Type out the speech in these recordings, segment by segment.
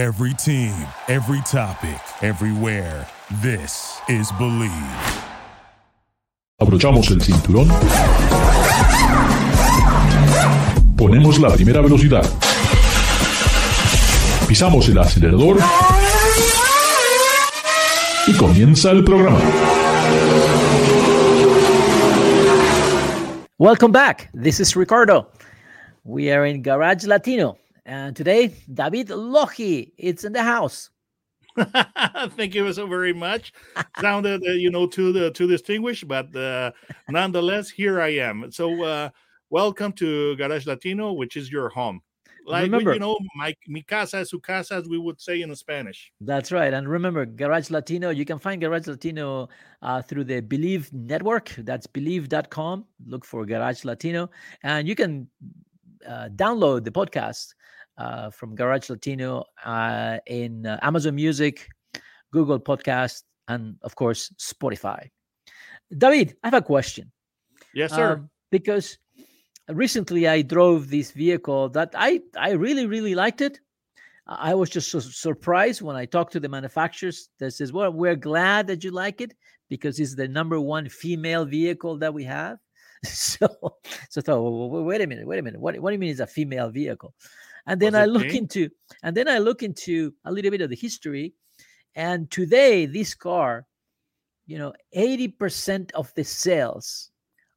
Every team, every topic, everywhere. This is Believe. Abrochamos el cinturón. Ponemos la primera velocidad. Pisamos el acelerador. Y comienza el programa. Welcome back. This is Ricardo. We are in Garage Latino. And today, David Lohi, it's in the house. Thank you so very much. Sounded, uh, you know, too uh, too distinguished, but uh, nonetheless, here I am. So, uh, welcome to Garage Latino, which is your home. Like Remember- you know, my mi casa, su casa, as we would say in Spanish. That's right. And remember, Garage Latino, you can find Garage Latino uh, through the Bleav network. That's bleav.com. Look for Garage Latino. And you can uh, download the podcast uh, from Garage Latino uh, in uh, Amazon Music, Google Podcast, and of course, Spotify. David, I have a question. Yes, sir. Um, because recently I drove this vehicle that I I really really liked it. I was just so surprised when I talked to the manufacturers. That says, "Well, we're glad that you like it because it's the number one female vehicle that we have." So, so I thought, well, wait a minute, wait a minute. What, what do you mean it's a female vehicle? And then Was I look pink? into, and then I look into a little bit of the history. And today, this car, you know, eighty percent of the sales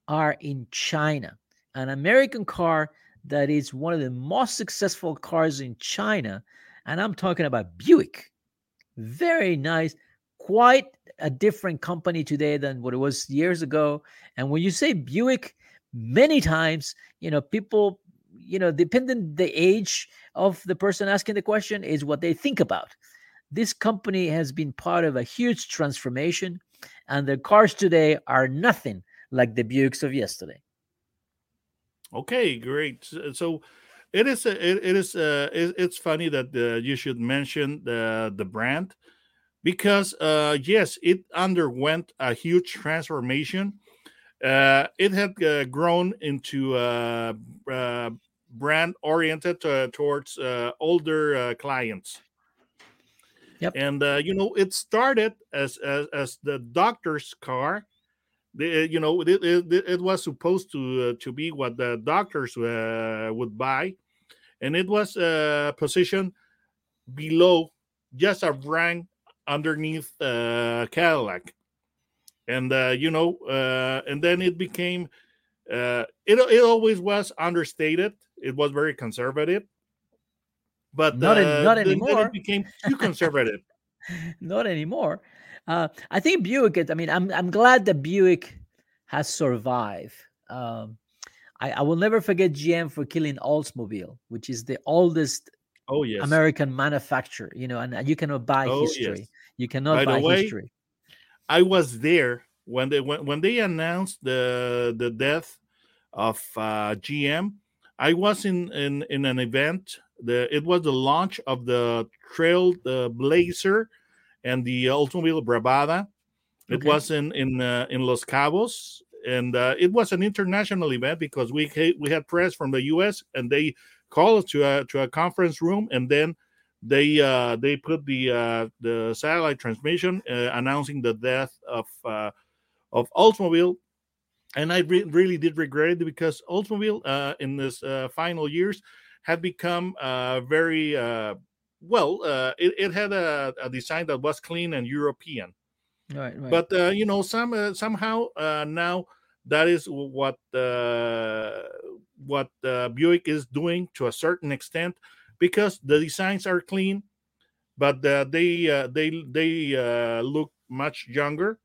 are in China. An American car that is one of the most successful cars in China. And I'm talking about Buick. Very nice, quite a different company today than what it was years ago. And when you say Buick, many times, you know, people, you know, depending the age of the person asking the question is what they think about. This company has been part of a huge transformation, and the cars today are nothing like the Buicks of yesterday. Okay, great. So, it is. It, is. Uh, it, it's funny that uh, you should mention the the brand because uh, yes, it underwent a huge transformation. Uh, it had uh, grown into uh, uh, brand oriented uh, towards uh, older uh, clients. Yep. And uh, you know, it started as as, as the doctor's car. The, you know, it, it, it was supposed to uh, to be what the doctors uh, would buy, and it was uh, positioned below, just a rank underneath uh, Cadillac, and uh, you know, uh, and then it became. Uh, it it always was understated. It was very conservative, but Not an- uh, not anymore. it became too conservative. Not anymore. Uh, I think Buick. I mean, I'm I'm glad that Buick has survived. Um, I, I will never forget GM for killing Oldsmobile, which is the oldest oh yes, American manufacturer. You know, and you cannot buy Oh, history. yes. You cannot By buy way, history. I was there when they when, when they announced the the death of uh, GM. I was in in in an event. The it was the launch of the Trail the Blazer and the Oldsmobile Bravada. It Okay. was in in uh, in Los Cabos, and uh, it was an international event because we we had press from the U.S. and they called us to a to a conference room, and then they uh, they put the uh, the satellite transmission uh, announcing the death of uh, of Oldsmobile, and I re- really did regret it because Oldsmobile uh, in this uh, final years had become uh, very uh, well. Uh, it, it had a, a design that was clean and European, Right, right. but uh, you know some uh, somehow uh, now that is what uh, what uh, Buick is doing to a certain extent because the designs are clean, but uh, they uh, they they uh, look much younger,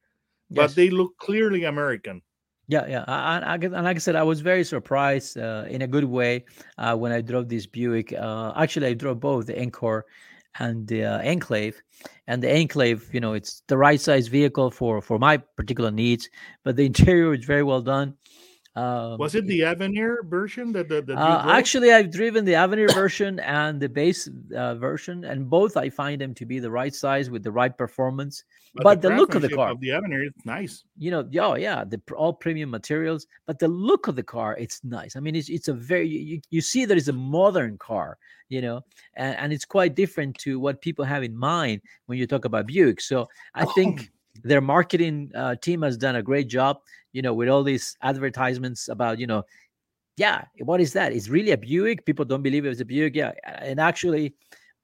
but Yes. they look clearly American. Yeah, yeah. I, I, and like I said, I was very surprised uh, in a good way uh, when I drove this Buick. Uh, actually, I drove both the Encore and the uh, Enclave. And the Enclave, you know, it's the right size vehicle for for my particular needs. But the interior is very well done. Um, Was it the Avenir version that the, you uh, actually, I've driven the Avenir version and the base uh, version, and both I find them to be the right size with the right performance. But, the, look of the car, of the Avenir is nice. you know, yeah, yeah, the all premium materials. But the look of the car, it's nice. I mean, it's it's a very you, you- see that it's a modern car, you know, and, and it's quite different to what people have in mind when you talk about Buick. So I think their marketing uh, team has done a great job, you know, with all these advertisements about, you know, yeah, what is that? It's really a Buick. People don't believe it's a Buick. Yeah, and actually,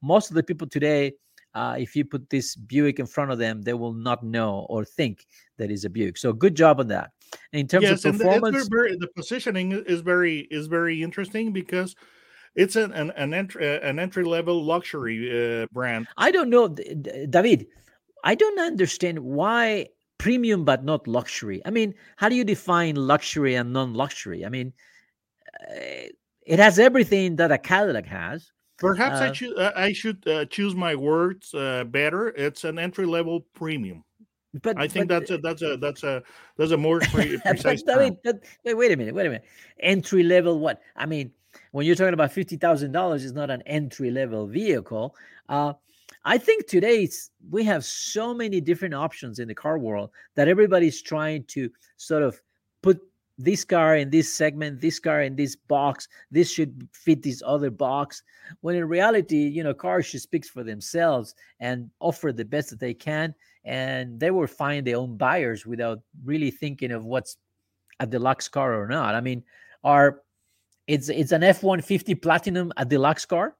most of the people today, uh, if you put this Buick in front of them, they will not know or think that is a Buick. So good job on that. In terms yes, of performance, very, the positioning is very is very interesting because it's an an, an entry an entry level luxury uh, brand. I don't know, David. I don't understand why premium but not luxury. I mean, how do you define luxury and non-luxury? I mean, uh, it has everything that a Cadillac has. Perhaps I Uh, should uh, I should uh, choose my words uh, better. It's an entry level premium. But I think but, that's a that's a that's a that's a more pre- but, precise I mean, but- wait, wait a minute, wait a minute. Entry level, what? I mean, when you're talking about fifty thousand dollars, it's not an entry level vehicle. Uh, I think today we have so many different options in the car world that everybody's trying to sort of put this car in this segment, this car in this box. This should fit this other box. When in reality, you know, cars should speak for themselves and offer the best that they can and they will find their own buyers without really thinking of what's a deluxe car or not. I mean, are it's it's an F one fifty platinum a deluxe car?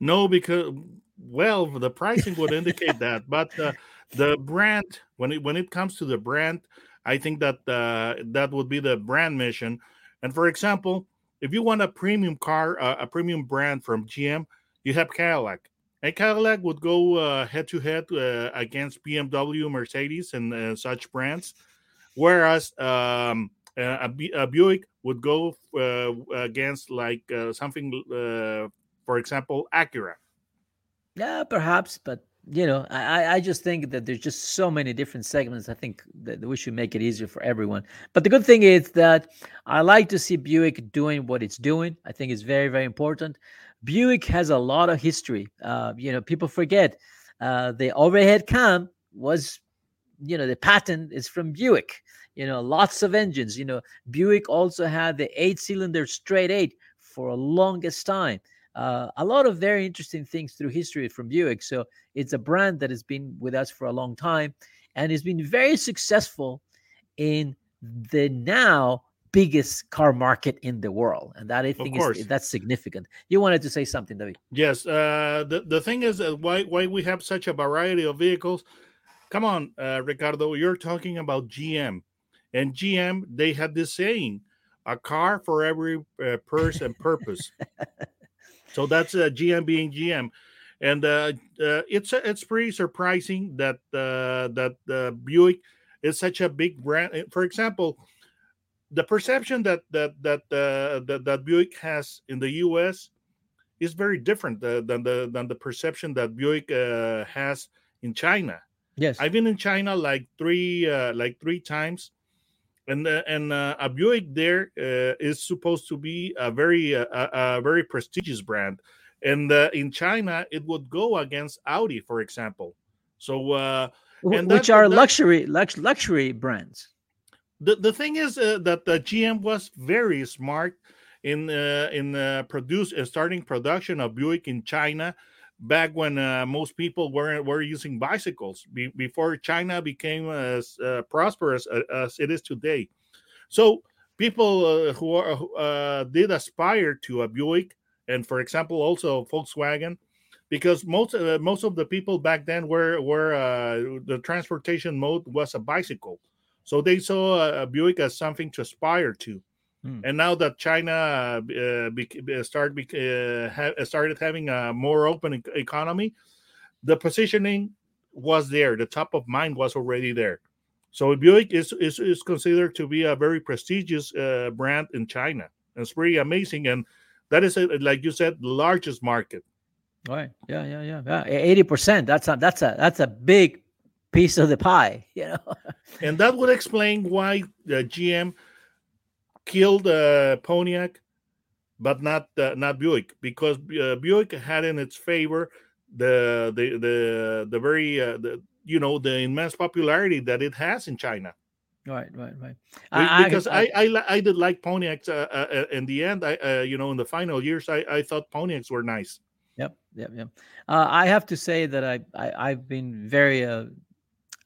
No, because well, the pricing would indicate that, but uh, the brand when it when it comes to the brand, I think that uh, that would be the brand mission. And for example, if you want a premium car, uh, a premium brand from GM, you have Cadillac. And Cadillac would go head to head against BMW, Mercedes, and uh, such brands, whereas um, a, Bu- a Buick would go uh, against like uh, something, uh, for example, Acura. Yeah, perhaps, but you know, I I- just think that there's just so many different segments. I think that we should make it easier for everyone. But the good thing is that I like to see Buick doing what it's doing. I think it's very very important. Buick has a lot of history. Uh, you know, people forget uh, the overhead cam was, you know, the patent is from Buick. You know, lots of engines. You know, Buick also had the eight-cylinder straight eight for a longest time. Uh, a lot of very interesting things through history from Buick. So it's a brand that has been with us for a long time and has been very successful in the now biggest car market in the world. And that I think is that's significant. You wanted to say something, David. Yes, uh, the the thing is uh, why why we have such a variety of vehicles. Come on, uh, Ricardo, you're talking about GM, and GM they had this saying, "A car for every uh, purse and purpose." so that's uh, GM being GM, and uh, uh, it's it's pretty surprising that uh, that uh, Buick is such a big brand. For example, the perception that that that uh, that, that Buick has in the U.S is very different uh, than the than the perception that Buick uh, has in China. Yes. I've been in China like three uh, like three times, and uh, and uh, a Buick there uh, is supposed to be a very uh, a, very prestigious brand, and uh, in China it would go against Audi, for example. So uh, and which that- are that- luxury lux, luxury brands. the the thing is uh, that the GM was very smart in uh, in uh, produce uh, starting production of Buick in China back when uh, most people were were using bicycles be, before China became as uh, prosperous a- as it is today. So people uh, who are uh, did aspire to a Buick, and for example also Volkswagen, because most uh, most of the people back then were were uh, the transportation mode was a bicycle. So they saw uh, Buick as something to aspire to. Hmm. And now that China uh, bec- uh, started uh, ha- started having a more open e- economy, the positioning was there. The top of mind was already there. So Buick is is, is considered to be a very prestigious uh, brand in China. It's pretty amazing, and that is, uh, like you said, the largest market. Right. Yeah, yeah, yeah. Yeah. Eighty percent. That's a that's a that's a big piece of the pie. You know. and that would explain why the GM killed uh, Pontiac, but not uh, not Buick because uh, Buick had in its favor the the the the very uh, the, you know the immense popularity that it has in China. Right, right, right. Be- because I I, I, I did like Pontiacs uh, uh, in the end. I uh, you know in the final years I I thought Pontiacs were nice. Yep, yep, yep. Uh, I have to say that I, I have been very uh,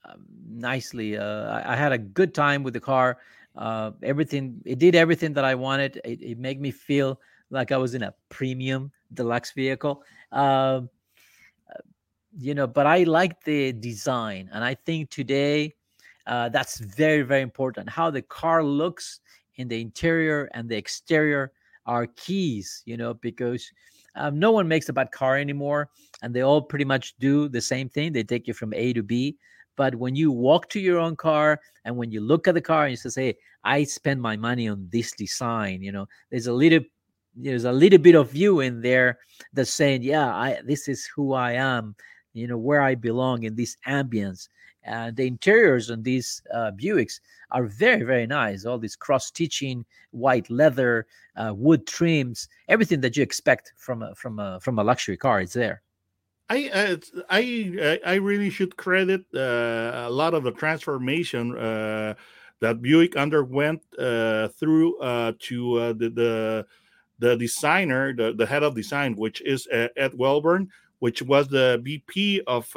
um, nicely. Uh, I, had a good time with the car. Uh, everything it did everything that I wanted. It, it, made me feel like I was in a premium deluxe vehicle. Um, uh, you know, but I like the design, and I think today uh, that's very very important. How the car looks in the interior and the exterior are keys. You know, because um, no one makes a bad car anymore, and they all pretty much do the same thing. They take you from A to B. But when you walk to your own car and when you look at the car and you say, "Hey, I spend my money on this design," you know, there's a little there's a little bit of you in there that's saying, "Yeah, I this is who I am," you know, where I belong in this ambience. And the interiors on these uh, Buicks are very, very nice. All these cross-stitching, white leather, uh, wood trims, everything that you expect from a, from a from a luxury car is there. I uh, I I really should credit uh, a lot of the transformation uh, that Buick underwent uh, through uh, to uh, the, the the designer, the, the head of design, which is Ed Welburn, which was the VP of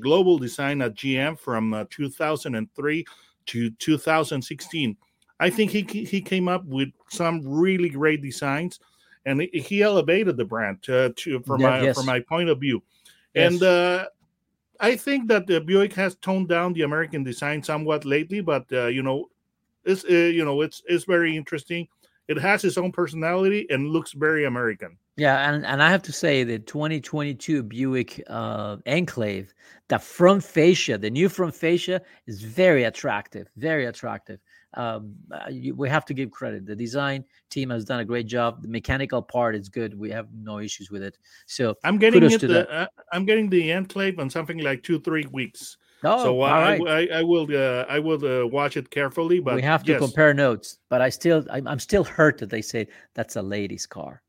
global design at GM from 2003 to 2016. I think he he came up with some really great designs, and he elevated the brand to, to from yeah, my yes. from my point of view. Yes. And uh, I think that the Buick has toned down the American design somewhat lately, but uh, you know, it's uh, you know, it's it's very interesting. It has its own personality and looks very American. Yeah, and, and I have to say the 2022 Buick uh, Enclave, the front fascia, the new front fascia is very attractive, very attractive um, uh, we have to give credit. The design team has done a great job. The mechanical part is good. We have no issues with it. So I'm getting it. The, uh, I'm getting the enclave on something like two three weeks. Oh, so uh, I, I, I, will uh, I will uh, watch it carefully. But we have to yes. compare notes. But I still I'm, I'm still hurt that they say that's a lady's car.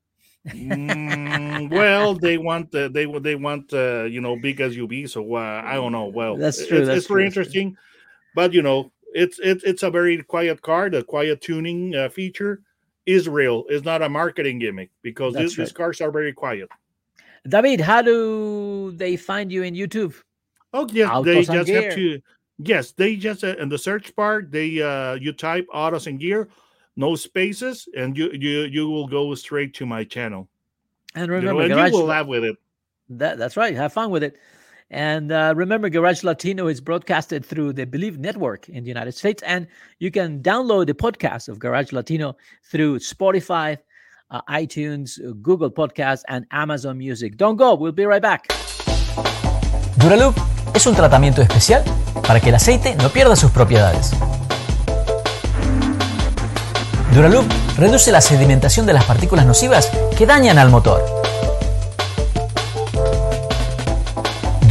mm, well, they want uh, they they want uh, you know big SUV, so uh, I don't know. Well, that's true. It's, that's it's very interesting, but you know it's it's it's a very quiet car. The quiet tuning uh, feature is real. It's not a marketing gimmick because this, right. these cars are very quiet. David, how do they find you in YouTube? Oh yes, Autos they just gear. have to. Yes, they just uh, in the search bar they uh you type autos and gear, no spaces, and you you you will go straight to my channel. And remember, you, know, and you will laugh with it. That that's right. Have fun with it. And uh, remember, Garage Latino is broadcasted through the Bleav Network in the United States. And you can download the podcast of Garage Latino through Spotify, uh, iTunes, Google Podcasts, and Amazon Music. Don't go, we'll be right back. Duralube es un tratamiento especial para que el aceite no pierda sus propiedades. Duralube reduce la sedimentación de las partículas nocivas que dañan al motor